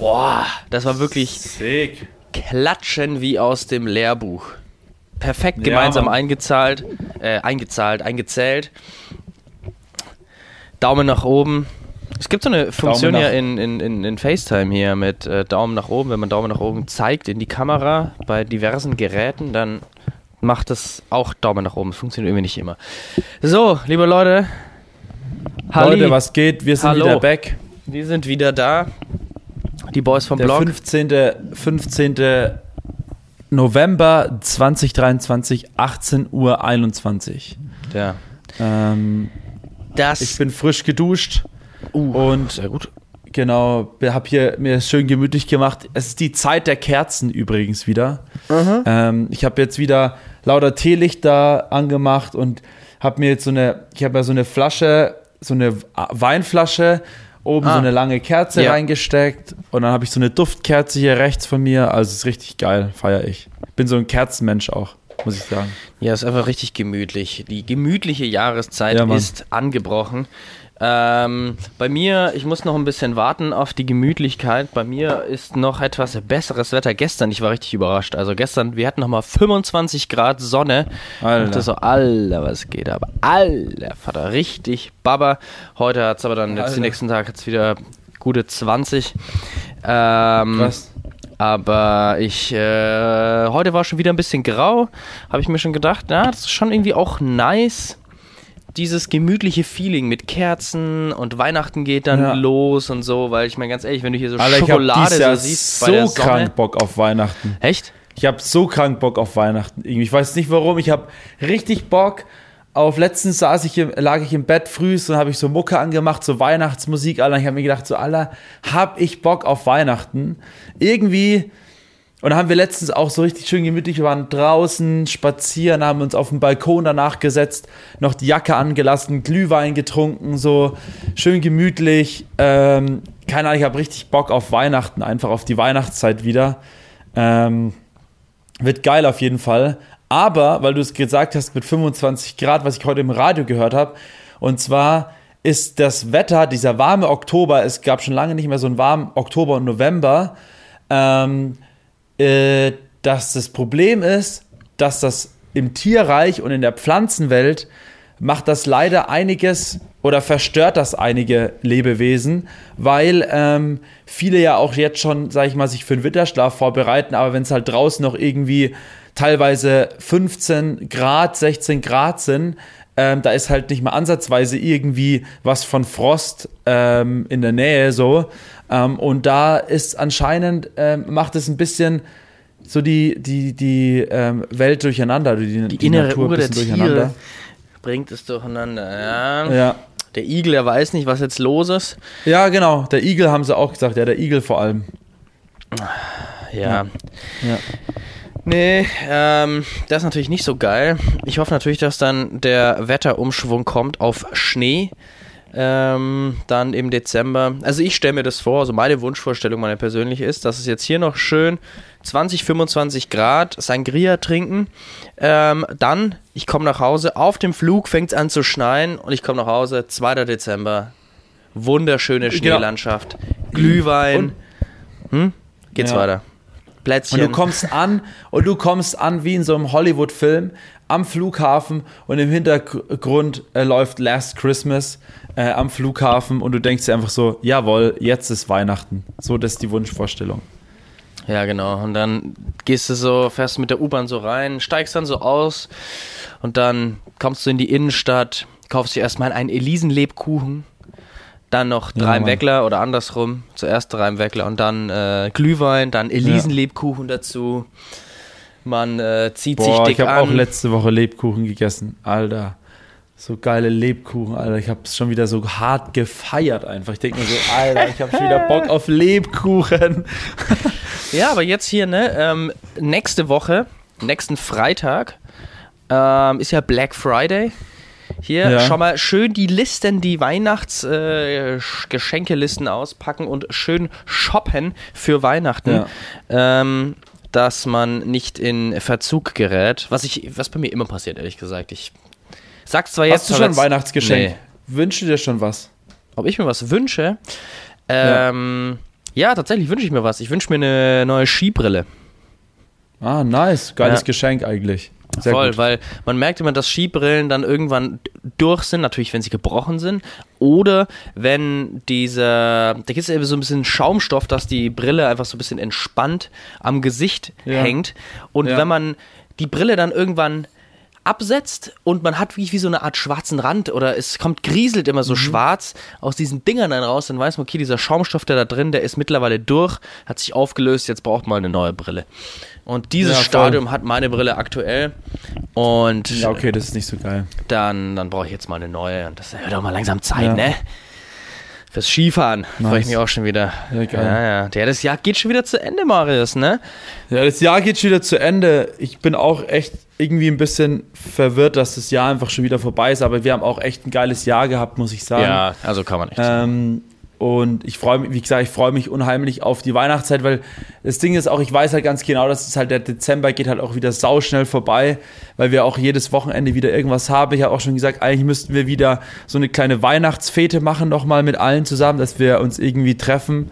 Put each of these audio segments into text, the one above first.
Boah, das war wirklich Sick. Klatschen wie aus dem Lehrbuch. Perfekt gemeinsam Mann. eingezahlt, äh, eingezahlt, eingezählt. Daumen nach oben. Es gibt so eine Funktion ja in, in, in, in FaceTime hier mit äh, Daumen nach oben. Wenn man Daumen nach oben zeigt in die Kamera bei diversen Geräten, dann macht das auch Daumen nach oben. Das funktioniert irgendwie nicht immer. So, liebe Leute. Halli, Leute, was geht? Wir sind Hallo. wieder back. wir sind wieder da. Die Boys vom Der Blog. 15. 15. November 2023, 18 Uhr 21. Ja. Ähm, Das ich bin frisch geduscht uh, und sehr gut. genau, habe hier mir schön gemütlich gemacht. Es ist die Zeit der Kerzen übrigens wieder. Ähm, ich habe jetzt wieder lauter Teelichter angemacht und habe mir jetzt so eine, ich habe ja so eine Flasche, so eine Weinflasche, oben Ah. so eine lange Kerze Ja. reingesteckt und dann habe ich so eine Duftkerze hier rechts von mir. Also es ist richtig geil, feiere ich. Bin so ein Kerzenmensch auch, muss ich sagen. Ja, ist einfach richtig gemütlich. Die gemütliche Jahreszeit Ja, ist angebrochen. Ähm, bei mir, ich muss noch ein bisschen warten auf die Gemütlichkeit. Bei mir ist noch etwas besseres Wetter. Gestern, ich war richtig überrascht. Also gestern, wir hatten noch mal 25 Grad Sonne. Alter. Ich dachte so, Alter, was geht ab? Alter, Vater, richtig Baba. Heute hat es aber dann, jetzt den nächsten Tag hat's wieder gute 20. Ähm, Krass. aber ich, äh, heute war schon wieder ein bisschen grau. Habe ich mir schon gedacht, na, das ist schon irgendwie auch nice. Dieses gemütliche Feeling mit Kerzen und Weihnachten geht dann Ja. los und so, weil ich meine ganz ehrlich, wenn du hier so Alter, ich Schokolade dieses Jahr so siehst so bei der Sonne. krank Bock auf Weihnachten. Echt? Ich habe so krank Bock auf Weihnachten. Irgendwie. Ich weiß nicht warum. Ich habe richtig Bock auf. Letztens saß ich im, lag ich im Bett früh und habe ich so Mucke angemacht, so Weihnachtsmusik. Alter. Ich habe mir gedacht, so Alter, hab ich Bock auf Weihnachten. Irgendwie. Und dann haben wir letztens auch so richtig schön gemütlich, wir waren draußen spazieren, haben uns auf den Balkon danach gesetzt, noch die Jacke angelassen, Glühwein getrunken, so schön gemütlich. Ähm, keine Ahnung, ich habe richtig Bock auf Weihnachten, einfach auf die Weihnachtszeit wieder. Ähm, wird geil auf jeden Fall. Aber, weil du es gesagt hast mit 25 Grad, was ich heute im Radio gehört habe, und zwar ist das Wetter, dieser warme Oktober, es gab schon lange nicht mehr so einen warmen Oktober und November, ähm, äh, dass das Problem ist, dass das im Tierreich und in der Pflanzenwelt macht das leider einiges oder verstört das einige Lebewesen, weil ähm, viele ja auch jetzt schon, sag ich mal, sich für den Winterschlaf vorbereiten, aber wenn es halt draußen noch irgendwie teilweise 15 Grad, 16 Grad sind, ähm, da ist halt nicht mal ansatzweise irgendwie was von Frost ähm, in der Nähe so. Ähm, und da ist anscheinend, ähm, macht es ein bisschen so die, die, die ähm, Welt durcheinander, die, Die, innere Natur ein Uhr der bisschen Tiere bringt es durcheinander. Ja. Ja. Der Igel, der weiß nicht, was jetzt los ist. ja, genau. Der Igel haben sie auch gesagt, ja, der Igel vor allem. Ja. Ja. Nee, ähm, das ist natürlich nicht so geil. Ich hoffe natürlich, dass dann der Wetterumschwung kommt auf Schnee. Ähm, dann im Dezember. Also ich stelle mir das vor, also meine Wunschvorstellung, meine persönliche ist, dass es jetzt hier noch schön 20, 25 Grad Sangria trinken. Ähm, dann, ich komme nach Hause, auf dem Flug fängt es an zu schneien und ich komme nach Hause, 2. Dezember. Wunderschöne Schneelandschaft. Glühwein. Hm? Geht's Ja. weiter. Plätzchen. Und du kommst an und du kommst an wie in so einem Hollywood-Film am Flughafen und im Hintergrund äh, läuft Last Christmas äh, am Flughafen und du denkst dir einfach so, jawohl, jetzt ist Weihnachten. So, das ist die Wunschvorstellung. Ja, genau. Und dann gehst du so, fährst mit der U-Bahn so rein, steigst dann so aus und dann kommst du in die Innenstadt, kaufst dir erstmal einen Elisenlebkuchen, dann noch drei Mann. Weckler oder andersrum. Zuerst drei Weckler und dann äh, Glühwein, dann Elisenlebkuchen dazu. Man äh, zieht sich Boah, dick ich habe an. auch letzte Woche Lebkuchen gegessen. Alter. So geile Lebkuchen, Alter. Ich habe es schon wieder so hart gefeiert einfach. Ich denke mir so, Alter, ich habe schon wieder Bock auf Lebkuchen. Ja, aber jetzt hier, ne, ähm, nächste Woche, nächsten Freitag, ähm, ist ja Black Friday. Hier Ja. schon mal schön die Listen, die Weihnachtsgeschenkelisten äh, auspacken und schön shoppen für Weihnachten. Ja. Ähm, dass man nicht in Verzug gerät, was ich, was bei mir immer passiert, ehrlich gesagt. Ich sag's zwar jetzt, Hast du schon ein Weihnachtsgeschenk? Nee. Wünsche dir schon was? ob ich mir was wünsche. Ähm, Ja, tatsächlich wünsche ich mir was. Ich wünsche mir eine neue Skibrille. Ah, nice. Geiles Ja. Geschenk eigentlich. Sehr Voll, gut. weil man merkt immer, dass Skibrillen dann irgendwann durch sind, natürlich, wenn sie gebrochen sind. Oder wenn dieser, da gibt es eben so ein bisschen Schaumstoff, dass die Brille einfach so ein bisschen entspannt am Gesicht Ja. hängt. Und Ja. wenn man die Brille dann irgendwann absetzt und man hat wie, wie so eine Art schwarzen Rand oder es kommt grieselt immer Mhm. so schwarz aus diesen Dingern dann raus, dann weiß man, okay, dieser Schaumstoff, der da drin, der ist mittlerweile durch, hat sich aufgelöst, jetzt braucht man eine neue Brille. Und dieses Ja. Stadium hat meine Brille aktuell und Ja, okay, das ist nicht so geil. dann, dann brauche ich jetzt mal eine neue und das wird auch mal langsam Zeit, Ja. ne? Fürs Skifahren freue ich Nice. mich auch schon wieder. Ja, geil. Ja, ja. Ja, das Jahr geht schon wieder zu Ende, Marius, ne? Ja, das Jahr geht schon wieder zu Ende. Ich bin auch echt irgendwie ein bisschen verwirrt, dass das Jahr einfach schon wieder vorbei ist, aber wir haben auch echt ein geiles Jahr gehabt, muss ich sagen. also kann man nicht. sagen. Ähm, und ich freue mich, wie gesagt, ich freue mich unheimlich auf die Weihnachtszeit, weil das Ding ist auch, ich weiß halt ganz genau, dass es halt der Dezember geht halt auch wieder sauschnell vorbei, weil wir auch jedes Wochenende wieder irgendwas haben. Ich habe auch schon gesagt, eigentlich müssten wir wieder so eine kleine Weihnachtsfete machen, nochmal mit allen zusammen, dass wir uns irgendwie treffen,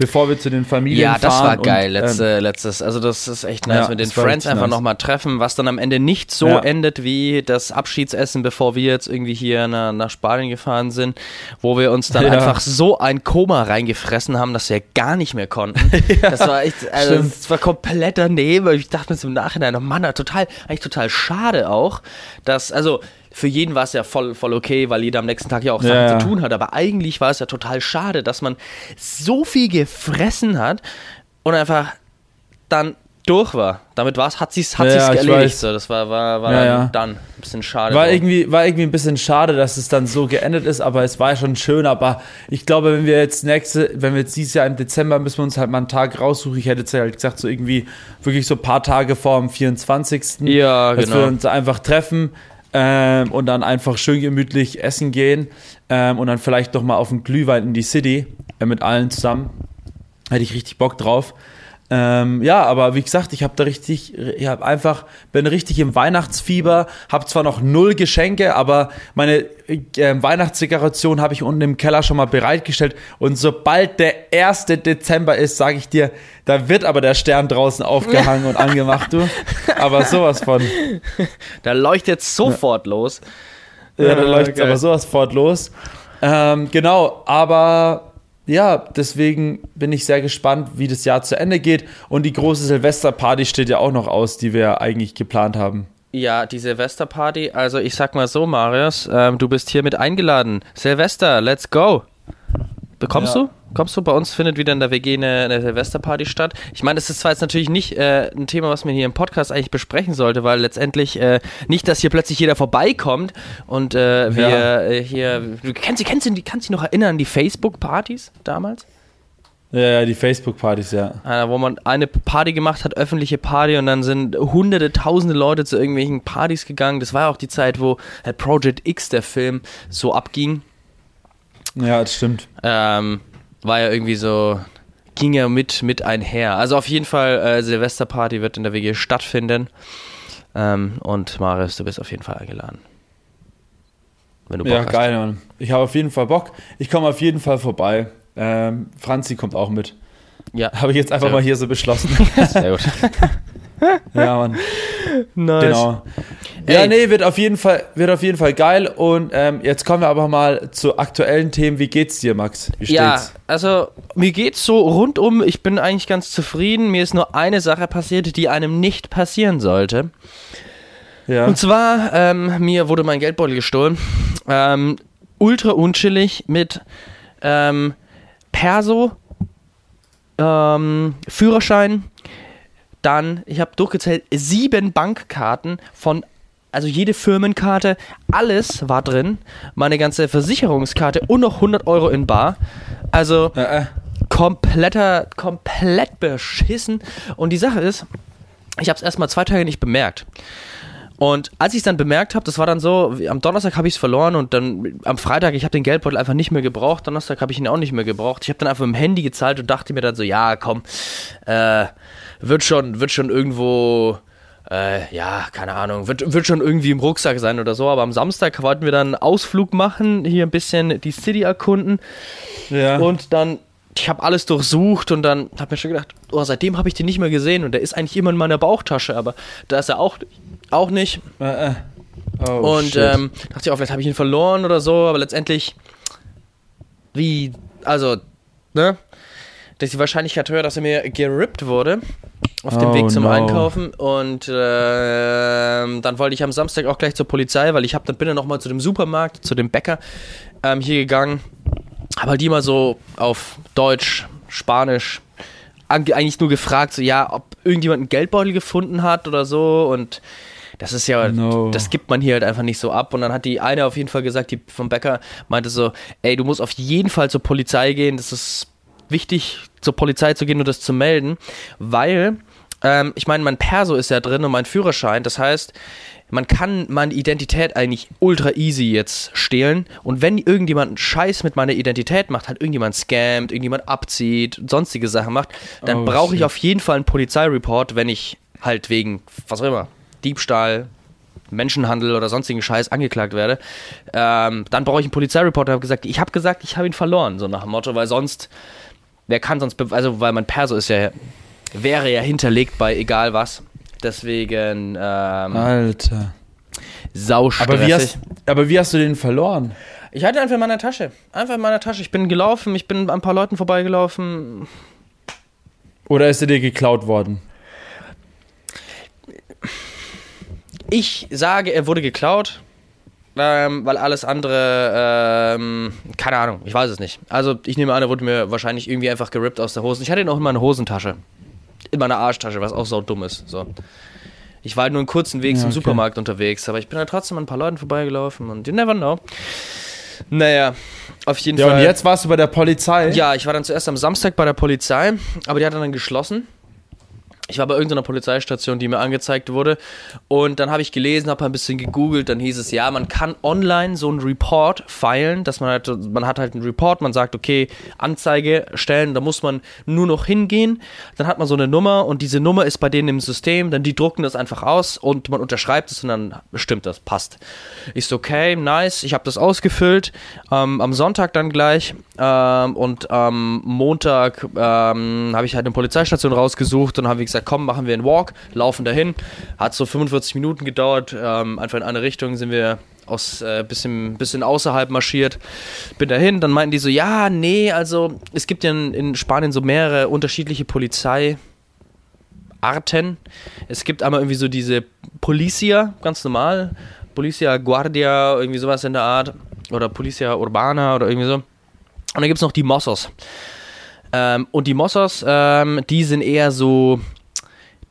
bevor wir zu den Familien Ja, fahren. das war und, geil, ähm, letzte, letztes. Also das ist echt nice Ja, mit den war Friends einfach nice. nochmal treffen, was dann am Ende nicht so Ja. endet wie das Abschiedsessen, bevor wir jetzt irgendwie hier nach, nach Spanien gefahren sind, wo wir uns dann Ja. einfach so ein Koma reingefressen haben, dass wir gar nicht mehr konnten. das war echt, also stimmt. das war komplett daneben. Ich dachte mir im Nachhinein, oh Mann, total, eigentlich total schade auch, dass, also für jeden war es ja voll, voll okay, weil jeder am nächsten Tag ja auch Sachen Ja, zu tun hat. Aber eigentlich war es ja total schade, dass man so viel gefressen hat und einfach dann durch war. Damit war's, hat sich's, hat Ja, sich's erledigt. So, das war, war, war Ja, dann, ja. dann ein bisschen schade. War irgendwie, war irgendwie ein bisschen schade, dass es dann so geendet ist, aber es war schon schön. Aber ich glaube, wenn wir jetzt nächste, wenn wir jetzt dieses Jahr im Dezember müssen wir uns halt mal einen Tag raussuchen. Ich hätte jetzt halt gesagt, so irgendwie wirklich so ein paar Tage vor dem 24. Ja, dass genau. wir uns einfach treffen ähm, und dann einfach schön gemütlich essen gehen ähm, und dann vielleicht doch mal auf einen Glühwein in die City äh, mit allen zusammen. Hätte ich richtig Bock drauf. Ähm, ja, aber wie gesagt, ich habe da richtig, ich habe einfach, bin richtig im Weihnachtsfieber, habe zwar noch null Geschenke, aber meine äh, Weihnachtsdekoration habe ich unten im Keller schon mal bereitgestellt und sobald der 1. Dezember ist, sage ich dir, da wird aber der Stern draußen aufgehangen und angemacht, du. Aber sowas von. da leuchtet jetzt sofort los. Ja, da Ja, läuft geil. aber sowas fort los. Ähm, genau, aber ja, deswegen bin ich sehr gespannt, wie das Jahr zu Ende geht. Und die große Silvesterparty steht ja auch noch aus, die wir eigentlich geplant haben. Ja, die Silvesterparty. Also ich sag mal so, Marius, ähm, du bist hier mit eingeladen. Silvester, let's go. Bekommst Ja. du? Kommst du? Bei uns findet wieder in der WG eine, eine Silvesterparty statt. Ich meine, das ist zwar jetzt natürlich nicht äh, ein Thema, was man hier im Podcast eigentlich besprechen sollte, weil letztendlich äh, nicht, dass hier plötzlich jeder vorbeikommt und äh, wir Ja. äh, hier. Du kennst, kennst, du- kannst dich noch erinnern an die Facebook-Partys damals? Ja, ja, die Facebook-Partys, ja. Äh, wo man eine Party gemacht hat, öffentliche Party und dann sind hunderte, tausende Leute zu irgendwelchen Partys gegangen. Das war auch die Zeit, wo äh, Project X, der Film, so abging. Ja, das stimmt. Ähm, war ja irgendwie so, ging ja mit, mit einher. Also auf jeden Fall, äh, Silvesterparty wird in der WG stattfinden. Ähm, und Marius, du bist auf jeden Fall eingeladen. Wenn du Bock Ja, hast. geil, Mann. Ich habe auf jeden Fall Bock. Ich komme auf jeden Fall vorbei. Ähm, Franzi kommt auch mit. Ja, Habe ich jetzt einfach Sehr mal hier so beschlossen. sehr gut. ja, Mann. nice. Genau. Ja, Ey. nee, wird auf jeden Fall, wird auf jeden Fall geil. Und ähm, jetzt kommen wir aber mal zu aktuellen Themen. Wie geht's dir, Max? Wie Ja, steht's? also mir geht's so rundum, ich bin eigentlich ganz zufrieden. Mir ist nur eine Sache passiert, die einem nicht passieren sollte. Ja. Und zwar, ähm, mir wurde mein Geldbeutel gestohlen. Ähm, ultra unchillig mit ähm, Perso, ähm, Führerschein, dann, ich habe durchgezählt, sieben Bankkarten von, also jede Firmenkarte, alles war drin, meine ganze Versicherungskarte und noch 100 Euro in Bar. Also äh, äh. kompletter, komplett beschissen. Und die Sache ist, ich habe es erstmal zwei Tage nicht bemerkt. Und als ich es dann bemerkt habe, das war dann so, am Donnerstag habe ich es verloren und dann am Freitag, ich habe den Geldbeutel einfach nicht mehr gebraucht, Donnerstag habe ich ihn auch nicht mehr gebraucht. Ich habe dann einfach dem Handy gezahlt und dachte mir dann so, ja, komm, äh, wird schon, wird schon irgendwo, äh, ja, keine Ahnung, wird, wird schon irgendwie im Rucksack sein oder so. Aber am Samstag wollten wir dann einen Ausflug machen, hier ein bisschen die City erkunden. Ja. Und dann ich habe alles durchsucht und dann habe mir schon gedacht, oh, seitdem habe ich den nicht mehr gesehen und der ist eigentlich immer in meiner Bauchtasche, aber da ist er auch, auch nicht. Äh, äh. Oh, und shit. ähm, dachte ich auch, vielleicht habe ich ihn verloren oder so, aber letztendlich, wie, also, ne? Das ist die Wahrscheinlichkeit höher, dass er mir gerippt wurde auf dem Oh, Weg zum no. Einkaufen und ähm, dann wollte ich am Samstag auch gleich zur Polizei, weil ich hab, dann bin dann nochmal zu dem Supermarkt, zu dem Bäcker ähm, hier gegangen, habe halt die mal so auf Deutsch, Spanisch eigentlich nur gefragt, so ja, ob irgendjemand einen Geldbeutel gefunden hat oder so und das ist ja, No. das gibt man hier halt einfach nicht so ab. Und dann hat die eine auf jeden Fall gesagt, die vom Bäcker meinte so, ey, du musst auf jeden Fall zur Polizei gehen, das ist wichtig, zur Polizei zu gehen und das zu melden, weil, ähm, ich meine, mein Perso ist ja drin und mein Führerschein, das heißt, man kann meine Identität eigentlich ultra easy jetzt stehlen. Und wenn irgendjemand einen Scheiß mit meiner Identität macht, halt irgendjemand scammt, irgendjemand abzieht, sonstige Sachen macht, dann Oh, brauche ich auf jeden Fall einen Polizeireport, wenn ich halt wegen, was auch immer, Diebstahl, Menschenhandel oder sonstigen Scheiß angeklagt werde, ähm, dann brauche ich einen Polizeireport. Und habe gesagt, ich habe gesagt, ich habe ihn verloren, so nach dem Motto, weil sonst, wer kann sonst, also weil mein Perso ist ja, wäre ja hinterlegt bei egal was. Deswegen ähm, Alter. saustressig. Aber wie, hast, aber wie hast du den verloren? ich hatte einfach in meiner Tasche, einfach in meiner Tasche. Ich bin gelaufen, ich bin an ein paar Leuten vorbeigelaufen. Oder ist er dir geklaut worden? Ich sage, er wurde geklaut, ähm, weil alles andere, ähm, keine Ahnung, ich weiß es nicht. Also ich nehme an, er wurde mir wahrscheinlich irgendwie einfach gerippt aus der Hose. Ich hatte ihn auch in meiner Hosentasche. In meiner Arschtasche, was auch so dumm ist. So. Ich war halt nur einen kurzen Weg Ja, zum okay. Supermarkt unterwegs, aber ich bin halt trotzdem an ein paar Leuten vorbeigelaufen und you never know. Naja, auf jeden Ja, Fall. und jetzt warst du bei der Polizei? Ja, ich war dann zuerst am Samstag bei der Polizei, aber die hat dann geschlossen. Ich war bei irgendeiner Polizeistation, die mir angezeigt wurde. Und dann habe ich gelesen, habe ein bisschen gegoogelt. Dann hieß es, ja, man kann online so einen Report feilen, dass man halt, man hat halt einen Report, man sagt, okay, Anzeige stellen, da muss man nur noch hingehen. Dann hat man so eine Nummer und diese Nummer ist bei denen im System, dann die drucken das einfach aus und man unterschreibt es und dann stimmt das, passt. Ich so, okay, nice, ich habe das ausgefüllt. Ähm, am Sonntag dann gleich ähm, und am Montag ähm, habe ich halt eine Polizeistation rausgesucht und habe wie gesagt, komm, machen wir einen Walk, laufen dahin. Hat so 45 Minuten gedauert, ähm, einfach in eine Richtung sind wir aus äh, bisschen, bisschen außerhalb marschiert. Bin dahin, dann meinten die so, ja, nee, also es gibt ja in, in Spanien so mehrere unterschiedliche Polizei. Arten. Es gibt einmal irgendwie so diese Policia, ganz normal. Policia Guardia, irgendwie sowas in der Art. Oder Policia Urbana oder irgendwie so. Und dann gibt es noch die Mossos. Ähm, und die Mossos, ähm, die sind eher so,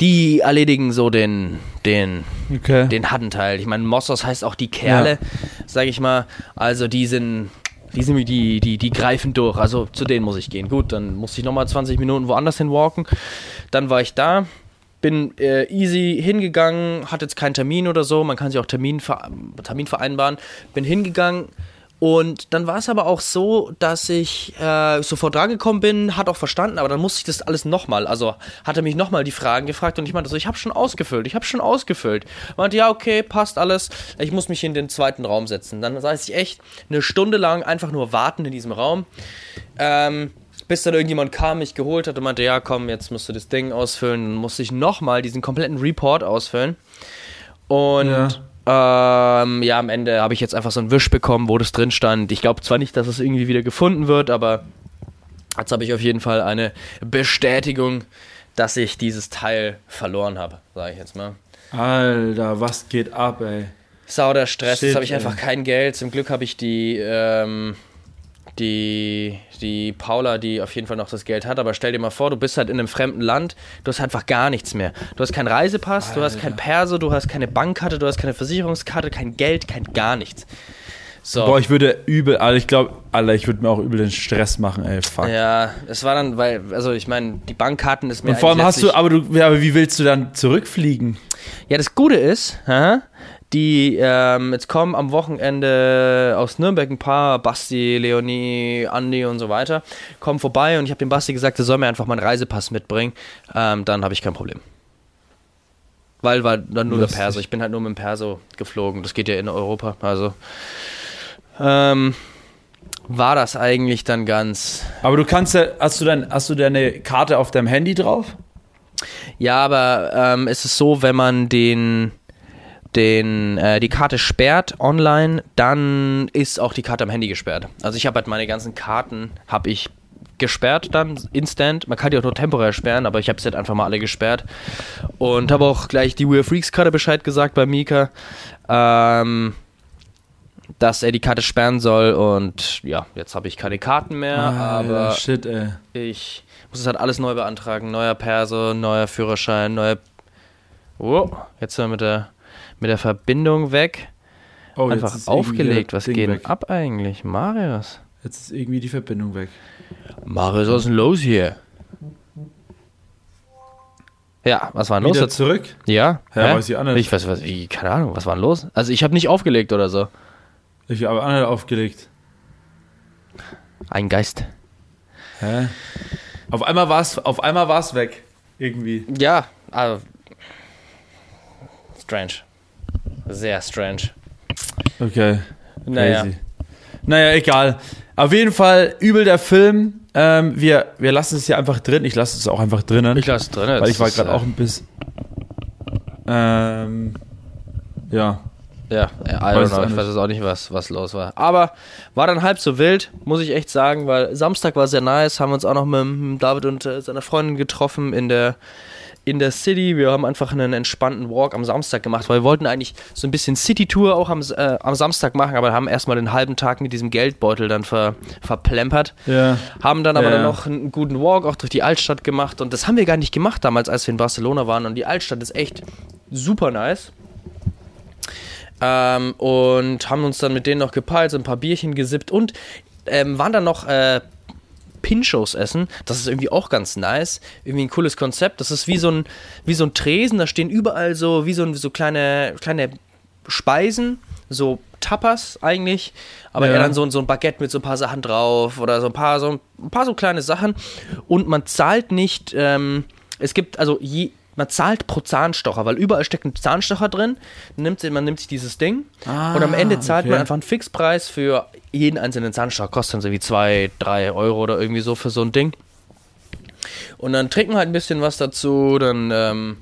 die erledigen so den, den, Okay. den harten Teil. Ich meine, Mossos heißt auch die Kerle, Ja. sag ich mal. Also die sind, die sind die, die, die greifen durch. Also zu denen muss ich gehen. Gut, dann musste ich nochmal 20 Minuten woanders hin walken. Dann war ich da, bin äh, easy hingegangen, hatte jetzt keinen Termin oder so. Man kann sich auch Termin, ver Termin vereinbaren. Bin hingegangen. Und dann war es aber auch so, dass ich äh, sofort drangekommen bin, hat auch verstanden, aber dann musste ich das alles nochmal, also hat er mich nochmal die Fragen gefragt und ich meinte so, ich habe schon ausgefüllt, ich habe schon ausgefüllt. Meinte, ja, okay, passt alles, ich muss mich in den zweiten Raum setzen. Dann saß ich echt eine Stunde lang einfach nur warten in diesem Raum, ähm, bis dann irgendjemand kam, mich geholt hat und meinte, ja, komm, jetzt musst du das Ding ausfüllen. Dann musste ich nochmal diesen kompletten Report ausfüllen. Und Ja. Ähm, ja, am Ende habe ich jetzt einfach so einen Wisch bekommen, wo das drin stand. Ich glaube zwar nicht, dass es irgendwie wieder gefunden wird, aber jetzt habe ich auf jeden Fall eine Bestätigung, dass ich dieses Teil verloren habe, sage ich jetzt mal. Alter, was geht ab, ey? Sau der Stress, Shit, jetzt habe ich ey. einfach kein Geld. Zum Glück habe ich die, ähm, die, die Paula, die auf jeden Fall noch das Geld hat. Aber stell dir mal vor, du bist halt in einem fremden Land, du hast einfach gar nichts mehr. Du hast keinen Reisepass, du hast kein Perso, du hast keine Bankkarte, du hast keine Versicherungskarte, kein Geld, kein gar nichts. So. Boah, ich würde übel, Alter, ich glaube, Alter, ich würde mir auch übel den Stress machen, ey, fuck. ja, es war dann, weil, also ich meine, die Bankkarten ist mir Und vor allem hast du, aber du, aber wie willst du dann zurückfliegen? Ja, das Gute ist, hä, die, ähm, jetzt kommen am Wochenende aus Nürnberg ein paar, Basti, Leonie, Andi und so weiter, kommen vorbei und ich habe dem Basti gesagt, er soll mir einfach meinen Reisepass mitbringen, ähm, dann habe ich kein Problem. Weil war dann nur Lustig. der Perso. Ich bin halt nur mit dem Perso geflogen. Das geht ja in Europa. Also. Ähm, war das eigentlich dann ganz. Aber du kannst ja, hast du dann, hast du deine Karte auf deinem Handy drauf? Ja, aber ähm, es ist so, wenn man den, den, äh, die Karte sperrt online, dann ist auch die Karte am Handy gesperrt. Also ich habe halt meine ganzen Karten, habe ich gesperrt dann, instant. Man kann die auch nur temporär sperren, aber ich habe es jetzt einfach mal alle gesperrt. Und habe auch gleich die Weird Freaks Karte Bescheid gesagt bei Mika, ähm, dass er die Karte sperren soll. Und ja, jetzt habe ich keine Karten mehr, aber shit, ey. ich muss es halt alles neu beantragen. Neuer Perso, neuer Führerschein, neuer. Oh, jetzt sind wir mit der, mit der Verbindung weg. Oh, Einfach aufgelegt. Was Ding geht weg. ab eigentlich? Marius. Jetzt ist irgendwie die Verbindung weg. Marius, was ist denn los hier? Ja, was war denn los Wieder jetzt? zurück? Ja? Ja, Hä? weiß ich auch nicht. Ich weiß, was, wie, keine Ahnung, was war denn los? Also ich habe nicht aufgelegt oder so. Ich habe andere aufgelegt. Ein Geist. Hä? Auf einmal war es, auf einmal war es weg. Irgendwie. Ja, aber strange. Sehr strange. Okay. Naja. Crazy. Naja, egal. Auf jeden Fall übel der Film. Ähm, wir, wir lassen es hier einfach drin. Ich lasse es auch einfach drinnen. Ich lasse es drin. weil ich war gerade äh, auch ein bisschen. Ähm, ja. Ja, I don't know, ich weiß jetzt auch nicht, was, was los war. Aber war dann halb so wild, muss ich echt sagen, weil Samstag war sehr nice, haben uns auch noch mit, dem David und äh, seiner Freundin getroffen in der, in der City. Wir haben einfach einen entspannten Walk am Samstag gemacht, weil wir wollten eigentlich so ein bisschen City-Tour auch am, äh, am Samstag machen, aber haben erstmal den halben Tag mit diesem Geldbeutel dann ver, verplempert. Ja. Haben dann aber Ja. dann noch einen guten Walk auch durch die Altstadt gemacht und das haben wir gar nicht gemacht damals, als wir in Barcelona waren und die Altstadt ist echt super nice. Ähm, und haben uns dann mit denen noch gepeilt, so ein paar Bierchen gesippt und ähm, waren dann noch äh, Pinchos essen. Das ist irgendwie auch ganz nice. Irgendwie ein cooles Konzept. Das ist wie so ein, wie so ein Tresen, da stehen überall so, wie so, ein- so kleine, kleine Speisen, so Tapas eigentlich, aber Ja. eher dann so, ein- so ein Baguette mit so ein paar Sachen drauf oder so ein paar so, ein paar so kleine Sachen. Und man zahlt nicht, ähm, es gibt also je, man zahlt pro Zahnstocher, weil überall steckt ein Zahnstocher drin. Nimmt, man nimmt sich dieses Ding Ah, und am Ende zahlt okay. man einfach einen Fixpreis für jeden einzelnen Zahnstocher. Kostet dann so wie 2, 3 Euro oder irgendwie so für so ein Ding. Und dann trinkt man halt ein bisschen was dazu, dann, ähm,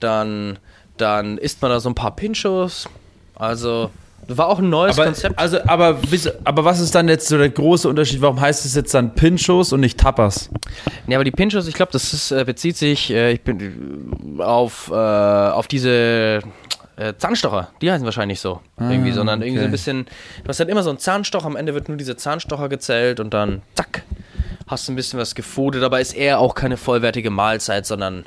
dann, dann isst man da so ein paar Pinchos. Also, war auch ein neues Aber, Konzept. also, aber, aber was ist dann jetzt so der große Unterschied? Warum heißt es jetzt dann Pinchos und nicht Tapas? Ja, aber die Pinchos, ich glaube, das ist, äh, bezieht sich äh, ich bin, äh, auf, äh, auf diese äh, Zahnstocher. Die heißen wahrscheinlich so. irgendwie, sondern irgendwie so ein okay. bisschen. Du hast halt immer so einen Zahnstocher, am Ende wird nur dieser Zahnstocher gezählt und dann zack, hast du ein bisschen was gefodet. Aber ist eher auch keine vollwertige Mahlzeit, sondern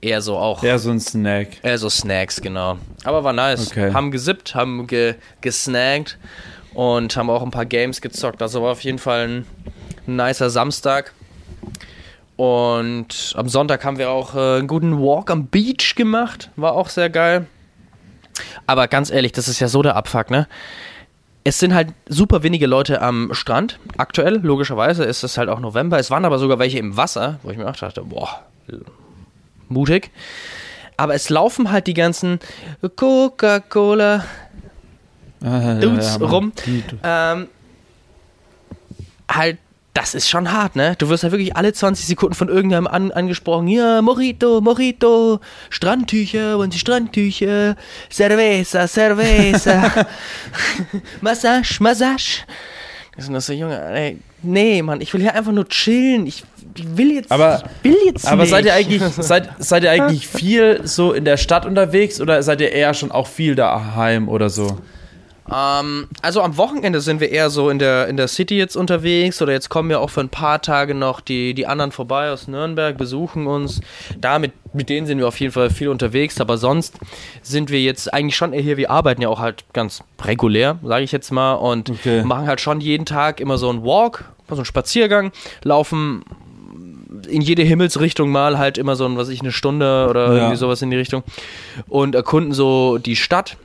eher so auch. Ja, so ein Snack. Eher so Snacks, genau. Aber war nice. Okay. Haben gesippt, haben ge gesnackt und haben auch ein paar Games gezockt. Also war auf jeden Fall ein nicer Samstag. Und am Sonntag haben wir auch äh, einen guten Walk am Beach gemacht. War auch sehr geil. Aber ganz ehrlich, das ist ja so der Abfuck, ne? Es sind halt super wenige Leute am Strand. Aktuell, logischerweise, ist es halt auch November. Es waren aber sogar welche im Wasser, wo ich mir auch dachte, boah, mutig. Aber es laufen halt die ganzen Coca-Cola Ah, Dudes Mann. rum. Die- ähm, halt, das ist schon hart, ne? Du wirst halt wirklich alle 20 Sekunden von irgendjemandem an, angesprochen. Ja, Mojito, Mojito, Strandtücher, wollen Sie Strandtücher? Cerveza, Cerveza. Massage, Massage. Das das so Junge, ey, nee, Mann, ich will hier einfach nur chillen. Ich, ich will jetzt, Aber- ich will jetzt Aber nicht. seid ihr eigentlich, seid, seid ihr eigentlich viel so in der Stadt unterwegs oder seid ihr eher schon auch viel daheim oder so? Ähm, also am Wochenende sind wir eher so in der, in der City jetzt unterwegs oder jetzt kommen ja auch für ein paar Tage noch die, die anderen vorbei aus Nürnberg, besuchen uns. Da mit, mit denen sind wir auf jeden Fall viel unterwegs, aber sonst sind wir jetzt eigentlich schon eher hier, wir arbeiten ja auch halt ganz regulär, sage ich jetzt mal, und Okay. machen halt schon jeden Tag immer so einen Walk, so einen Spaziergang, laufen in jede Himmelsrichtung mal halt immer so ein, was ich, eine Stunde oder Ja. irgendwie sowas in die Richtung und erkunden so die Stadt.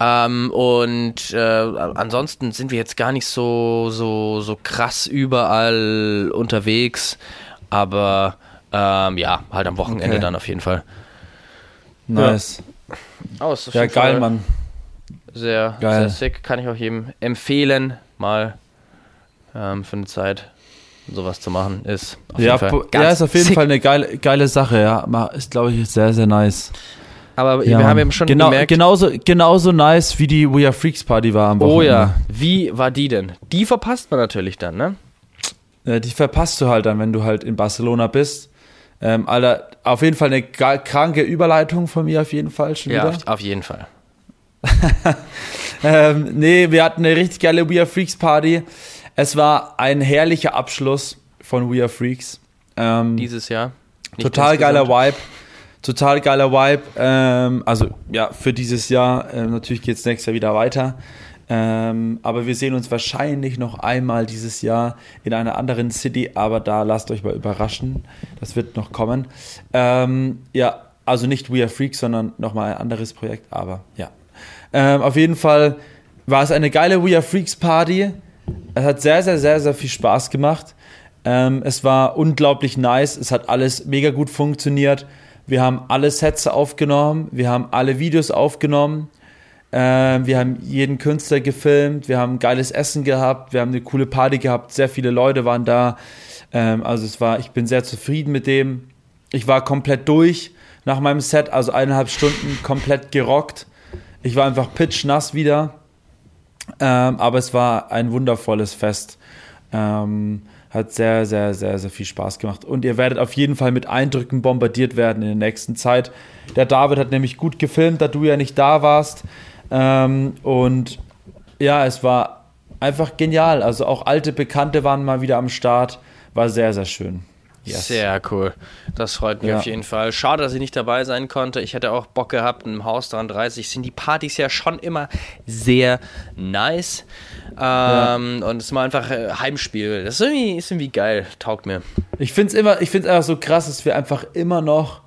Ähm, und äh, ansonsten sind wir jetzt gar nicht so, so, so krass überall unterwegs. Aber ähm, ja, halt am Wochenende Okay. dann auf jeden Fall. Nice. Oh, ist auf Ja, jeden geil, Fall Mann. Sehr, Geil. sehr sick. Kann ich auch jedem empfehlen, mal ähm, für eine Zeit sowas zu machen, ist auf ja, jeden Fall ja, ist auf jeden sick. Fall eine geile, geile Sache, ja. Ist, glaube ich, sehr, sehr nice. Aber ja, wir haben eben schon genau, gemerkt. Genauso, genauso nice, wie die We Are Freaks Party war am Wochenende. Oh ja, wie war die denn? Die verpasst man natürlich dann, ne? Ja, die verpasst du halt dann, wenn du halt in Barcelona bist. Ähm, Alter, auf jeden Fall eine kranke Überleitung von mir, auf jeden Fall schon ja, wieder. Auf, auf jeden Fall. ähm, nee, wir hatten eine richtig geile We Are Freaks Party. Es war ein herrlicher Abschluss von We Are Freaks. Ähm, Dieses Jahr. Total geiler Vibe. Total geiler Vibe. Ähm, also ja, für dieses Jahr. Äh, natürlich geht es nächstes Jahr wieder weiter. Ähm, aber wir sehen uns wahrscheinlich noch einmal dieses Jahr in einer anderen City, aber da lasst euch mal überraschen. Das wird noch kommen. Ähm, ja, also nicht We Are Freaks, sondern nochmal ein anderes Projekt, aber ja. Ähm, auf jeden Fall war es eine geile We Are Freaks Party. Es hat sehr, sehr, sehr, sehr viel Spaß gemacht. Ähm, es war unglaublich nice. Es hat alles mega gut funktioniert. Wir haben alle Sets aufgenommen. Wir haben alle Videos aufgenommen. Ähm, wir haben jeden Künstler gefilmt. Wir haben geiles Essen gehabt. Wir haben eine coole Party gehabt. Sehr viele Leute waren da. Ähm, also es war, ich bin sehr zufrieden mit dem. Ich war komplett durch nach meinem Set, also eineinhalb Stunden komplett gerockt. Ich war einfach pitchnass wieder. Ähm, aber es war ein wundervolles Fest. Ähm, hat sehr, sehr, sehr, sehr viel Spaß gemacht. Und ihr werdet auf jeden Fall mit Eindrücken bombardiert werden in der nächsten Zeit. Der David hat nämlich gut gefilmt, da du ja nicht da warst. Ähm, und ja, es war einfach genial. Also auch alte Bekannte waren mal wieder am Start. War sehr, sehr schön. Yes. Sehr cool. Das freut mich ja. auf jeden Fall. Schade, dass ich nicht dabei sein konnte. Ich hätte auch Bock gehabt. Im Haus 33 sind die Partys ja schon immer sehr nice. Ähm, ja. Und es ist mal einfach äh, Heimspiel. Das ist irgendwie, ist irgendwie geil. Taugt mir. Ich finde es immer, einfach so krass, dass wir einfach immer noch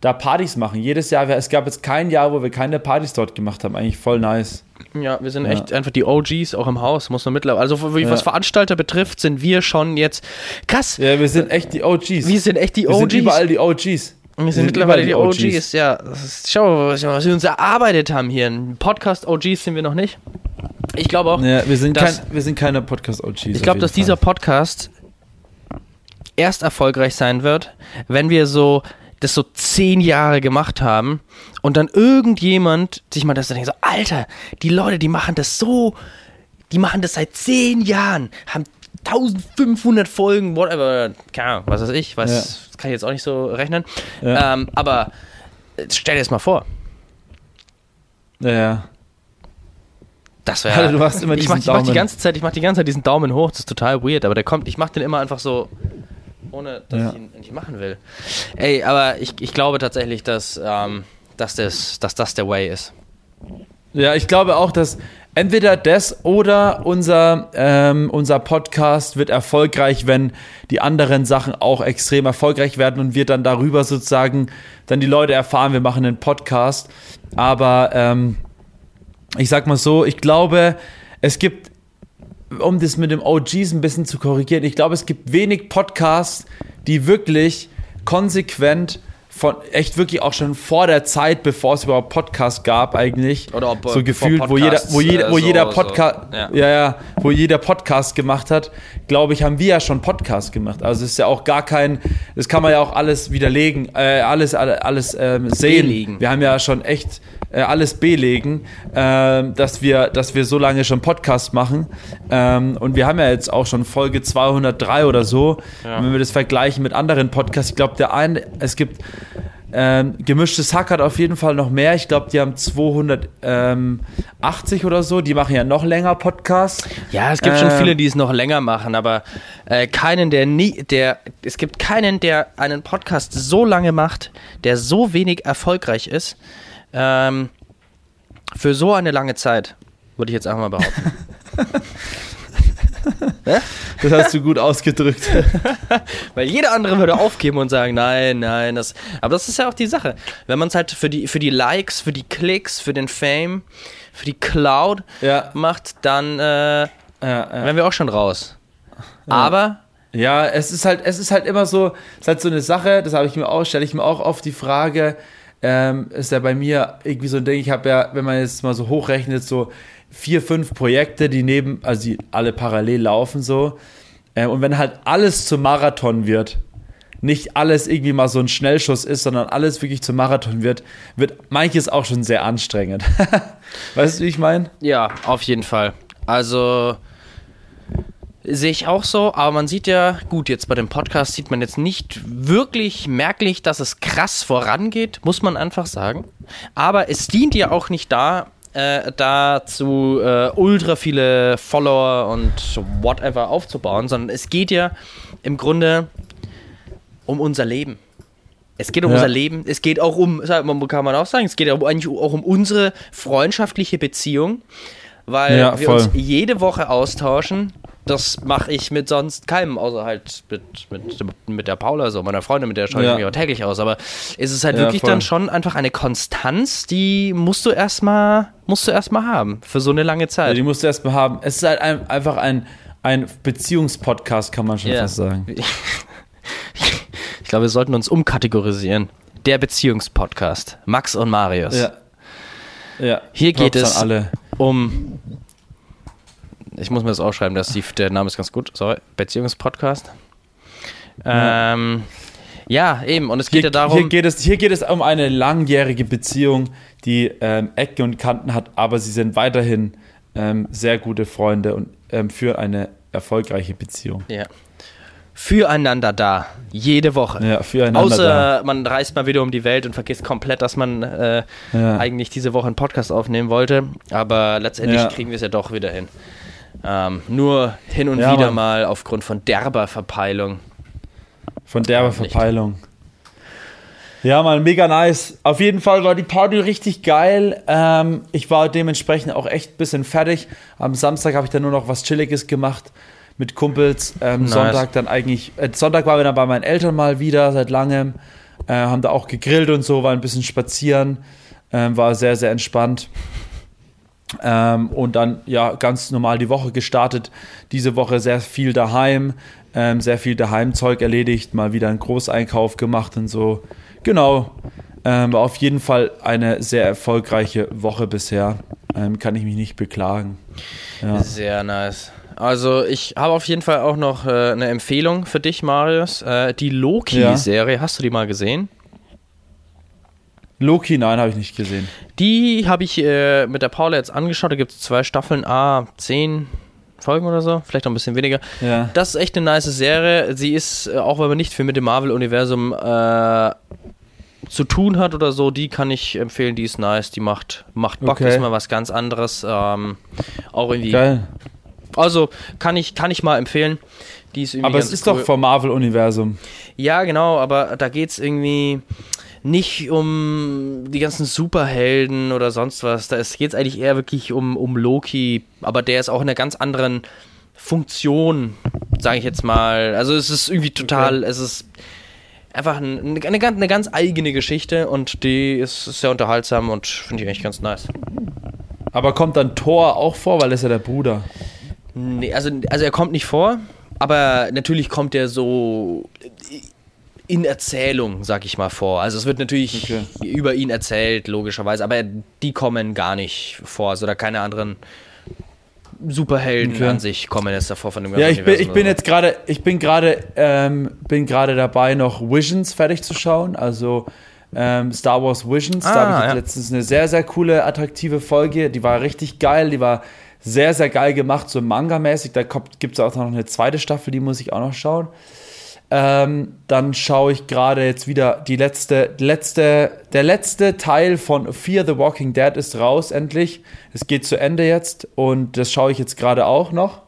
da Partys machen. Jedes Jahr, es gab jetzt kein Jahr, wo wir keine Partys dort gemacht haben. Eigentlich voll nice. Ja, wir sind ja. echt einfach die OGs auch im Haus, muss man mittlerweile. Also, was ja. Veranstalter betrifft, sind wir schon jetzt krass. Ja, wir sind echt die OGs. Wir sind echt die OGs. Wir sind überall die OGs. Wir sind, sind mittlerweile die OGs, OGs. ja. Ist, schau, was wir uns erarbeitet haben hier. Ein Podcast-OGs sind wir noch nicht. Ich glaube auch. Ja, wir sind, dass, kein, wir sind keine Podcast-OGs. Ich glaube, dass Fall. dieser Podcast erst erfolgreich sein wird, wenn wir so das so zehn Jahre gemacht haben und dann irgendjemand sich mal das denkt, so, Alter, die Leute, die machen das so, die machen das seit zehn Jahren, haben 1500 Folgen, whatever, keine Ahnung, was weiß ich, was, ja. das kann ich jetzt auch nicht so rechnen. Ja. Ähm, aber stell dir das mal vor. Ja, ja. Das wäre. Also, du machst immer ich mach, ich mach die ganze Zeit, ich mach die ganze Zeit diesen Daumen hoch. Das ist total weird, aber der kommt. Ich mach den immer einfach so ohne dass ja. ich ihn nicht machen will. Ey, aber ich, ich glaube tatsächlich, dass, ähm, dass, das, dass das der Way ist. Ja, ich glaube auch, dass entweder das oder unser, ähm, unser Podcast wird erfolgreich, wenn die anderen Sachen auch extrem erfolgreich werden und wir dann darüber sozusagen dann die Leute erfahren, wir machen einen Podcast. Aber ähm, ich sag mal so, ich glaube, es gibt um das mit dem OGs ein bisschen zu korrigieren, ich glaube, es gibt wenig Podcasts, die wirklich konsequent von echt wirklich auch schon vor der Zeit, bevor es überhaupt Podcasts gab, eigentlich Oder ob, so gefühlt, wo jeder, wo jeder, wo äh, jeder Podcast, so, ja. ja. ja, wo jeder Podcast gemacht hat, glaube ich, haben wir ja schon Podcasts gemacht. Also es ist ja auch gar kein, das kann man ja auch alles widerlegen, äh, alles, alles, alles ähm, sehen. Belegen. Wir haben ja schon echt äh, alles belegen, äh, dass, wir, dass wir so lange schon Podcast machen. Ähm, und wir haben ja jetzt auch schon Folge 203 oder so. Ja. Wenn wir das vergleichen mit anderen Podcasts, ich glaube, der eine, es gibt ähm, gemischtes Hack hat auf jeden Fall noch mehr. Ich glaube, die haben 280 oder so. Die machen ja noch länger Podcasts. Ja, es gibt ähm, schon viele, die es noch länger machen, aber äh, keinen, der nie, der, es gibt keinen, der einen Podcast so lange macht, der so wenig erfolgreich ist. Ähm, für so eine lange Zeit, würde ich jetzt einfach mal behaupten. das hast du gut ausgedrückt. Weil jeder andere würde aufgeben und sagen, nein, nein, das. Aber das ist ja auch die Sache. Wenn man es halt für die, für die Likes, für die Klicks, für den Fame, für die Cloud ja. macht, dann äh, ja, ja. wären wir auch schon raus. Aber ja, es ist halt, es ist halt immer so, es ist halt so eine Sache, das habe ich mir auch, stelle ich mir auch oft die Frage, ähm, ist ja bei mir irgendwie so ein Ding, ich habe ja, wenn man jetzt mal so hochrechnet, so vier, fünf Projekte, die neben, also die alle parallel laufen so. Äh, und wenn halt alles zum Marathon wird, nicht alles irgendwie mal so ein Schnellschuss ist, sondern alles wirklich zum Marathon wird, wird manches auch schon sehr anstrengend. weißt du, wie ich meine? Ja, auf jeden Fall. Also sehe ich auch so, aber man sieht ja, gut, jetzt bei dem Podcast sieht man jetzt nicht wirklich merklich, dass es krass vorangeht, muss man einfach sagen. Aber es dient ja auch nicht da, äh, dazu äh, ultra viele Follower und whatever aufzubauen, sondern es geht ja im Grunde um unser Leben. Es geht um Ja. unser Leben, es geht auch um, kann man auch sagen, es geht eigentlich auch um unsere freundschaftliche Beziehung, weil Ja, wir uns jede Woche austauschen. Das mache ich mit sonst keinem, außer halt mit, mit, mit der Paula, so meiner Freundin, mit der schaue Ja. ich mich auch täglich aus. Aber es ist halt Ja, wirklich voll. dann schon einfach eine Konstanz, die musst du erstmal musst du erstmal haben für so eine lange Ja, Zeit. die musst du erstmal haben. Es ist halt ein, einfach ein, ein Beziehungspodcast, kann man schon Ja. fast sagen. Ich glaube, wir sollten uns umkategorisieren. Der Beziehungspodcast. Max und Marius. Ja. Ja. Hier geht es um. Ich muss mir das aufschreiben, dass die, der Name ist ganz gut. Sorry, Beziehungspodcast. Ja. Ähm, ja, eben. Und es Hier, geht ja darum. hier, geht es, hier geht es um eine langjährige Beziehung, die ähm, Ecken und Kanten hat, aber sie sind weiterhin ähm, sehr gute Freunde und ähm, führen eine erfolgreiche Beziehung. ja. Füreinander da. Jede Woche. Ja, füreinander Außer da. man reist mal wieder um die Welt und vergisst komplett, dass man äh, Ja. eigentlich diese Woche einen Podcast aufnehmen wollte. Aber letztendlich Ja. kriegen wir es ja doch wieder hin. Ähm, nur hin und Ja, wieder Mann. mal aufgrund von derber Verpeilung. Von derber. Verpeilung. Ja, mal mega nice. Auf jeden Fall war die Party richtig geil. Ähm, ich war dementsprechend auch echt ein bisschen fertig. Am Samstag habe ich dann nur noch was Chilliges gemacht mit Kumpels. Ähm, Nice. Sonntag dann eigentlich, äh, Sonntag waren wir dann bei meinen Eltern mal wieder seit langem. Äh, haben da auch gegrillt und so, war ein bisschen spazieren. Ähm, war sehr, sehr entspannt. Ähm, und dann ja ganz normal die Woche gestartet. Diese Woche sehr viel daheim, ähm, sehr viel Daheimzeug erledigt, mal wieder einen Großeinkauf gemacht und so. Genau. Ähm, war auf jeden Fall eine sehr erfolgreiche Woche bisher. Ähm, kann ich mich nicht beklagen. Ja. Sehr nice. Also ich habe auf jeden Fall auch noch äh, eine Empfehlung für dich, Marius. Äh, die Loki-Serie, hast du die mal gesehen? Loki, nein, habe ich nicht gesehen. Die habe ich äh, mit der Paula jetzt angeschaut. Da gibt es zwei Staffeln, A, zehn Folgen oder so, vielleicht noch ein bisschen weniger. Ja. Das ist echt eine nice Serie. Sie ist, äh, auch wenn man nicht viel mit dem Marvel-Universum äh, zu tun hat oder so, die kann ich empfehlen. Die ist nice, die macht, macht Bock, Okay. ist mal was ganz anderes. Ähm, auch irgendwie. Geil. Also kann ich, kann ich mal empfehlen. Die ist irgendwie Aber es ist cool. doch vom Marvel-Universum. Ja, genau, aber da geht es irgendwie nicht um die ganzen Superhelden oder sonst was. Da geht es eigentlich eher wirklich um, um Loki, aber der ist auch in einer ganz anderen Funktion, sage ich jetzt mal. Also es ist irgendwie total, es ist einfach ein, eine, ganz- eine ganz eigene Geschichte und die ist sehr unterhaltsam und finde ich eigentlich ganz nice. Aber kommt dann Thor auch vor, weil das ist ja der Bruder. Nee, also, also er kommt nicht vor, aber natürlich kommt er so in Erzählung, sag ich mal, vor. Also es wird natürlich Okay. über ihn erzählt, logischerweise, aber die kommen gar nicht vor. Also da keine anderen Superhelden Okay. an sich kommen jetzt davor von dem Ja, ich bin, ich bin oder jetzt gerade, ich bin gerade, ähm, bin gerade dabei, noch Visions fertig zu schauen. Also ähm, Star Wars Visions. da Ah, habe ich ja. letztens eine sehr, sehr coole, attraktive Folge. Die war richtig geil. Die war sehr, sehr geil gemacht, so Manga-mäßig. Da gibt es auch noch eine zweite Staffel, die muss ich auch noch schauen. Ähm, dann schaue ich gerade jetzt wieder die letzte, letzte, der letzte Teil von Fear the Walking Dead ist raus, endlich. Es geht zu Ende jetzt und das schaue ich jetzt gerade auch noch.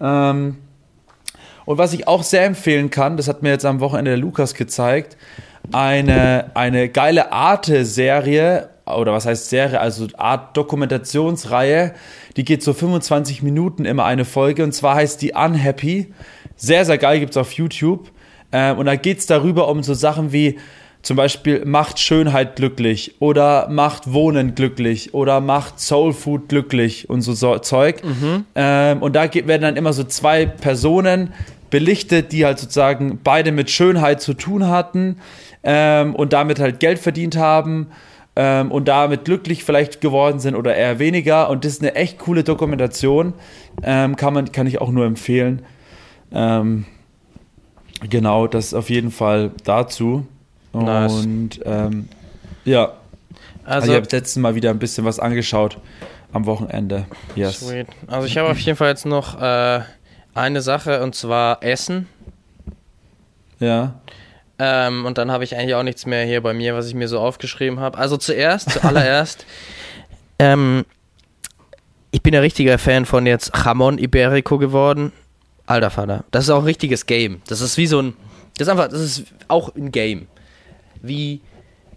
Ähm, und was ich auch sehr empfehlen kann, das hat mir jetzt am Wochenende der Lukas gezeigt, eine, eine geile Arte-Serie, oder was heißt Serie, also Art Dokumentationsreihe, die geht so 25 Minuten immer eine Folge und zwar heißt die Unhappy. Sehr, sehr geil, gibt's auf YouTube. Ähm, und da geht's darüber um so Sachen wie zum Beispiel macht Schönheit glücklich oder macht Wohnen glücklich oder macht Soul Food glücklich und so, so Zeug. Ähm, und da geht, werden dann immer so zwei Personen belichtet, die halt sozusagen beide mit Schönheit zu tun hatten ähm, und damit halt Geld verdient haben ähm, und damit glücklich vielleicht geworden sind oder eher weniger. Und das ist eine echt coole Dokumentation. Ähm, kann, man, kann ich auch nur empfehlen. Ähm, genau, das auf jeden Fall dazu. Nice. Und ähm, ja, also, Also, ich habe das letzte Mal wieder ein bisschen was angeschaut am Wochenende. Yes. sweet. Also ich habe auf jeden Fall jetzt noch äh, eine Sache und zwar Essen. Ja. Ähm, und dann habe ich eigentlich auch nichts mehr hier bei mir, was ich mir so aufgeschrieben habe. Also zuerst, zuallererst, ähm, ich bin ein richtiger Fan von jetzt Jamon Iberico geworden. Alter Vater, das ist auch ein richtiges Game. Das ist wie so ein, das ist einfach, das ist auch ein Game. Wie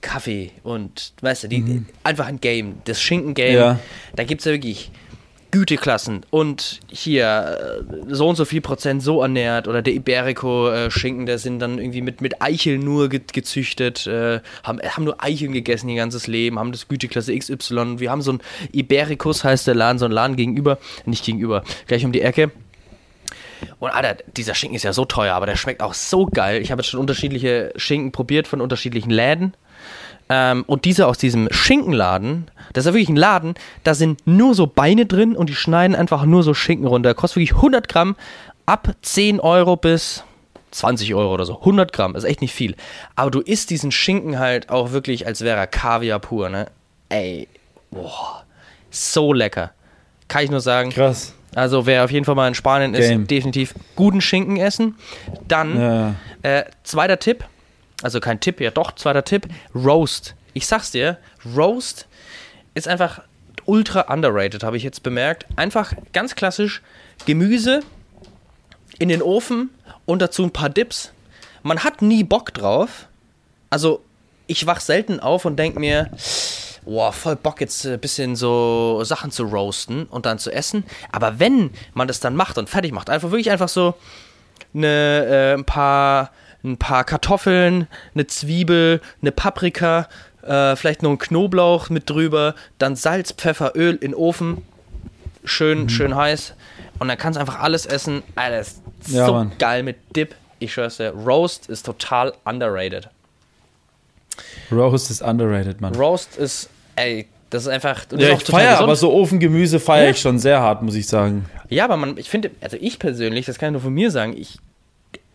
Kaffee und, weißt du, die, einfach ein Game. Das Schinken-Game, Ja. da gibt es ja wirklich Güteklassen und hier äh, so und so viel Prozent so ernährt oder der Iberico-Schinken, der sind dann irgendwie mit, mit Eicheln nur ge gezüchtet, äh, haben, haben nur Eicheln gegessen ihr ganzes Leben, haben das Güteklasse XY. Wir haben so ein Ibericus, heißt der Laden, so ein Laden gegenüber, nicht gegenüber, gleich um die Ecke. Und Alter, dieser Schinken ist ja so teuer, aber der schmeckt auch so geil. Ich habe jetzt schon unterschiedliche Schinken probiert von unterschiedlichen Läden. Ähm, und dieser aus diesem Schinkenladen, das ist ja wirklich ein Laden, da sind nur so Beine drin und die schneiden einfach nur so Schinken runter. Kostet wirklich 100 Gramm ab 10 Euro bis 20 Euro oder so. 100 Gramm, ist echt nicht viel. Aber du isst diesen Schinken halt auch wirklich, als wäre er Kaviar pur, ne? Ey, boah, so lecker. Kann ich nur sagen. Krass. Also wer auf jeden Fall mal in Spanien Game. ist, definitiv guten Schinken essen. Dann Ja. äh, zweiter Tipp, also kein Tipp, ja doch, zweiter Tipp, Roast. Ich sag's dir, Roast ist einfach ultra underrated, habe ich jetzt bemerkt. Einfach ganz klassisch Gemüse in den Ofen und dazu ein paar Dips. Man hat nie Bock drauf. Also ich wach selten auf und denk mir, boah, voll Bock jetzt ein bisschen so Sachen zu roasten und dann zu essen. Aber wenn man das dann macht und fertig macht, einfach wirklich einfach so eine, äh, ein, paar, ein paar Kartoffeln, eine Zwiebel, eine Paprika, äh, vielleicht noch ein Knoblauch mit drüber, dann Salz, Pfeffer, Öl in den Ofen, schön, schön heiß. Und dann kannst du einfach alles essen. Alter, ist Ja, so Mann. geil mit Dip. Ich schwör's dir, Roast ist total underrated. Roast ist underrated, Mann. Roast ist, ey, das ist einfach. Das Ja, ist ich feiere gesund. aber so Ofengemüse feiere Ja. ich schon sehr hart, muss ich sagen. Ja, aber man, ich finde, also ich persönlich, das kann ich nur von mir sagen, ich,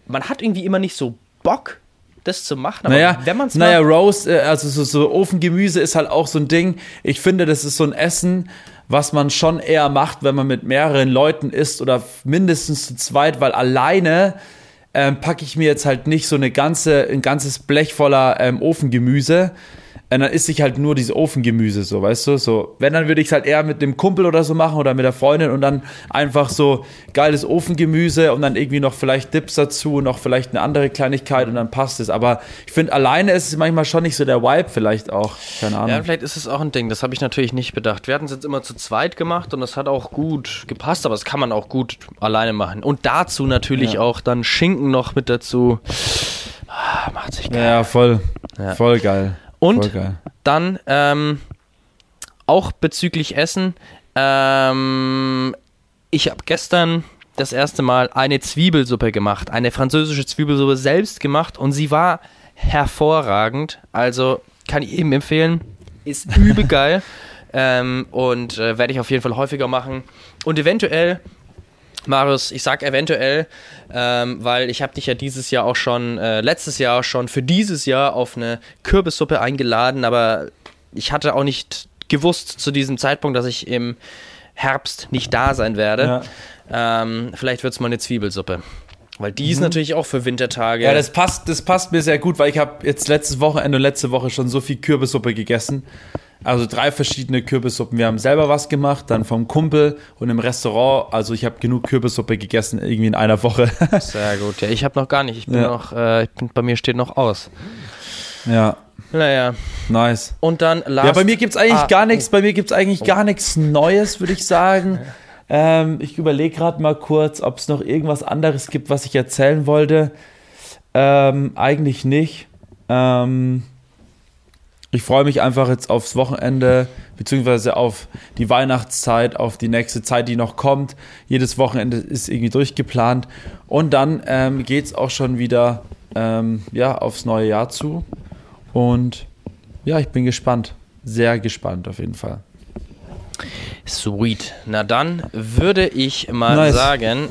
man hat irgendwie immer nicht so Bock, das zu machen. Aber Naja, wenn man es naja Roast, äh, also so, so Ofengemüse ist halt auch so ein Ding. Ich finde, das ist so ein Essen, was man schon eher macht, wenn man mit mehreren Leuten isst oder mindestens zu zweit, weil alleine ähm, packe ich mir jetzt halt nicht so eine ganze, ein ganzes Blech voller ähm, Ofengemüse. Und dann esse ich halt nur dieses Ofengemüse, so, weißt du? So, wenn, dann würde ich es halt eher mit dem Kumpel oder so machen oder mit der Freundin und dann einfach so geiles Ofengemüse und dann irgendwie noch vielleicht Dips dazu, noch vielleicht eine andere Kleinigkeit und dann passt es. Aber ich finde, alleine ist es manchmal schon nicht so der Vibe vielleicht auch. Keine Ahnung. ja, vielleicht ist es auch ein Ding, das habe ich natürlich nicht bedacht. Wir hatten es jetzt immer zu zweit gemacht und das hat auch gut gepasst, aber das kann man auch gut alleine machen. Und dazu natürlich Ja. auch dann Schinken noch mit dazu. Ah, macht sich geil. ja, voll. Ja. Voll geil. Und dann ähm, auch bezüglich Essen. Ähm, ich habe gestern das erste Mal eine Zwiebelsuppe gemacht, eine französische Zwiebelsuppe selbst gemacht und sie war hervorragend. Also kann ich eben empfehlen. Ist übel geil ähm, und äh, werde ich auf jeden Fall häufiger machen. Und eventuell Marius, ich sag eventuell, ähm, weil ich habe dich ja dieses Jahr auch schon, äh, letztes Jahr auch schon für dieses Jahr auf eine Kürbissuppe eingeladen, aber ich hatte auch nicht gewusst zu diesem Zeitpunkt, dass ich im Herbst nicht da sein werde. Ähm, vielleicht wird es mal eine Zwiebelsuppe. Weil die ist natürlich auch für Wintertage. Ja, das passt, das passt mir sehr gut, weil ich habe jetzt letztes Wochenende und letzte Woche schon so viel Kürbissuppe gegessen. Also drei verschiedene Kürbissuppen. Wir haben selber was gemacht, dann vom Kumpel und im Restaurant. Also ich habe genug Kürbissuppe gegessen, irgendwie in einer Woche. Sehr gut. Ja, ich habe noch gar nicht. Ich bin Ja. noch, äh, ich bin, bei mir steht noch aus. ja, Naja. nice. Und dann last, Ja, bei mir gibt's eigentlich Ah, gar nichts, bei mir gibt's eigentlich gar nichts Neues, würde ich sagen. Ähm, ich überlege gerade mal kurz, ob es noch irgendwas anderes gibt, was ich erzählen wollte. Ähm, eigentlich nicht. Ähm, ich freue mich einfach jetzt aufs Wochenende, beziehungsweise auf die Weihnachtszeit, auf die nächste Zeit, die noch kommt. Jedes Wochenende ist irgendwie durchgeplant. Und dann ähm, geht es auch schon wieder ähm, ja, aufs neue Jahr zu. Und ja, ich bin gespannt. sehr gespannt auf jeden Fall. Sweet. Na dann würde ich mal Nice. sagen,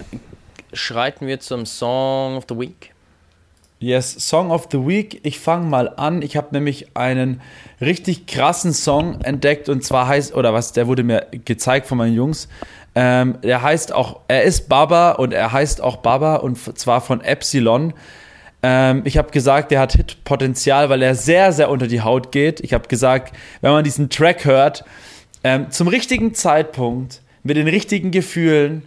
schreiten wir zum Song of the Week. Yes, Song of the Week. Ich fange mal an. Ich habe nämlich einen richtig krassen Song entdeckt und zwar heißt, oder was, der wurde mir gezeigt von meinen Jungs. Ähm, der heißt auch, er ist Baba und er heißt auch Baba und zwar von Epsilon. Ähm, ich habe gesagt, der hat Hitpotenzial, weil er sehr, sehr unter die Haut geht. Ich habe gesagt, wenn man diesen Track hört, ähm, zum richtigen Zeitpunkt, mit den richtigen Gefühlen,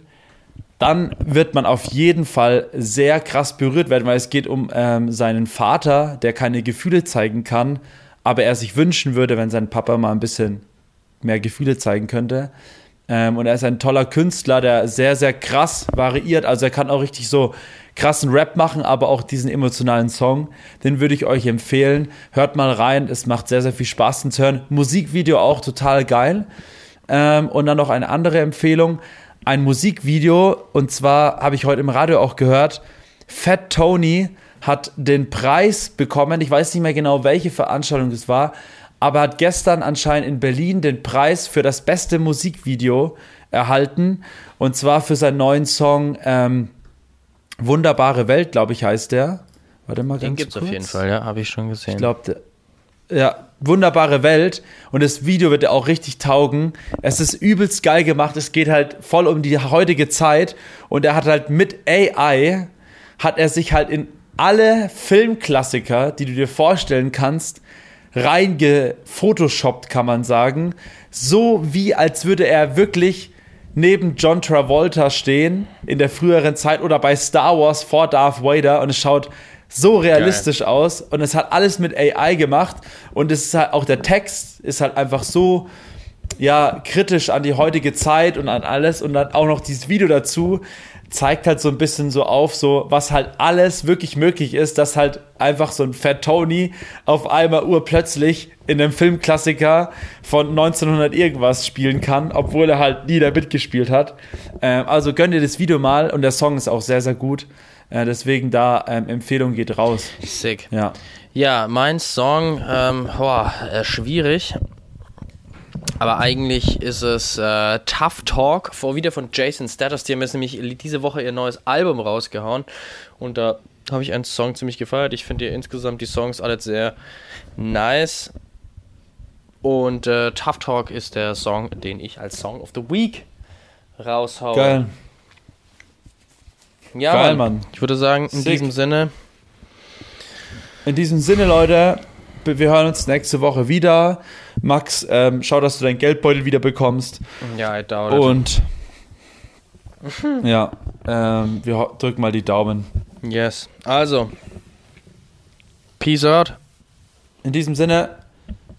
dann wird man auf jeden Fall sehr krass berührt werden, weil es geht um ähm, seinen Vater, der keine Gefühle zeigen kann, aber er sich wünschen würde, wenn sein Papa mal ein bisschen mehr Gefühle zeigen könnte. Ähm, und er ist ein toller Künstler, der sehr, sehr krass variiert. Also er kann auch richtig so krassen Rap machen, aber auch diesen emotionalen Song. Den würde ich euch empfehlen. Hört mal rein, es macht sehr, sehr viel Spaß zu hören. Musikvideo auch total geil. Ähm, und dann noch eine andere Empfehlung, ein Musikvideo. Und zwar habe ich heute im Radio auch gehört, Fat Tony hat den Preis bekommen. Ich weiß nicht mehr genau, welche Veranstaltung es war, aber hat gestern anscheinend in Berlin den Preis für das beste Musikvideo erhalten. Und zwar für seinen neuen Song ähm, Wunderbare Welt, glaube ich, heißt der. Warte mal ganz Den gibt's kurz. auf jeden Fall, ja, habe ich schon gesehen. Ich glaube, ja, wunderbare Welt. Und das Video wird ja auch richtig taugen. Es ist übelst geil gemacht. Es geht halt voll um die heutige Zeit. Und er hat halt mit AI, hat er sich halt in alle Filmklassiker, die du dir vorstellen kannst, reingefotoshoppt, kann man sagen. So wie als würde er wirklich neben John Travolta stehen in der früheren Zeit oder bei Star Wars vor Darth Vader und es schaut so realistisch aus und es hat alles mit AI gemacht und es ist halt auch der Text ist halt einfach so ja kritisch an die heutige Zeit und an alles und dann auch noch dieses Video dazu zeigt halt so ein bisschen so auf, so was halt alles wirklich möglich ist, dass halt einfach so ein Fat Tony auf einmal urplötzlich in einem Filmklassiker von 1900 irgendwas spielen kann, obwohl er halt nie da mitgespielt hat. Ähm, also gönnt ihr das Video mal und der Song ist auch sehr, sehr gut. Äh, deswegen da ähm, Empfehlung geht raus. Sick. Ja. Ja, mein Song, ähm, boah, äh, schwierig. Aber eigentlich ist es äh, Tough Talk, vor wieder von Jason Status. Die haben jetzt nämlich diese Woche ihr neues Album rausgehauen. Und da habe ich einen Song ziemlich gefeiert. Ich finde insgesamt die Songs alle sehr nice. Und äh, Tough Talk ist der Song, den ich als Song of the Week raushaue. Geil. Ja, Geil, Mann. Mann. Ich würde sagen, in Sick. diesem Sinne, In diesem Sinne, Leute, wir hören uns nächste Woche wieder. Max, ähm, schau, dass du deinen Geldbeutel wieder bekommst. ja, I doubt it. Und ja, ähm, wir drücken mal die Daumen. Yes. Also, Peace out. In diesem Sinne,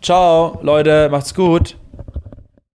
ciao, Leute, macht's gut.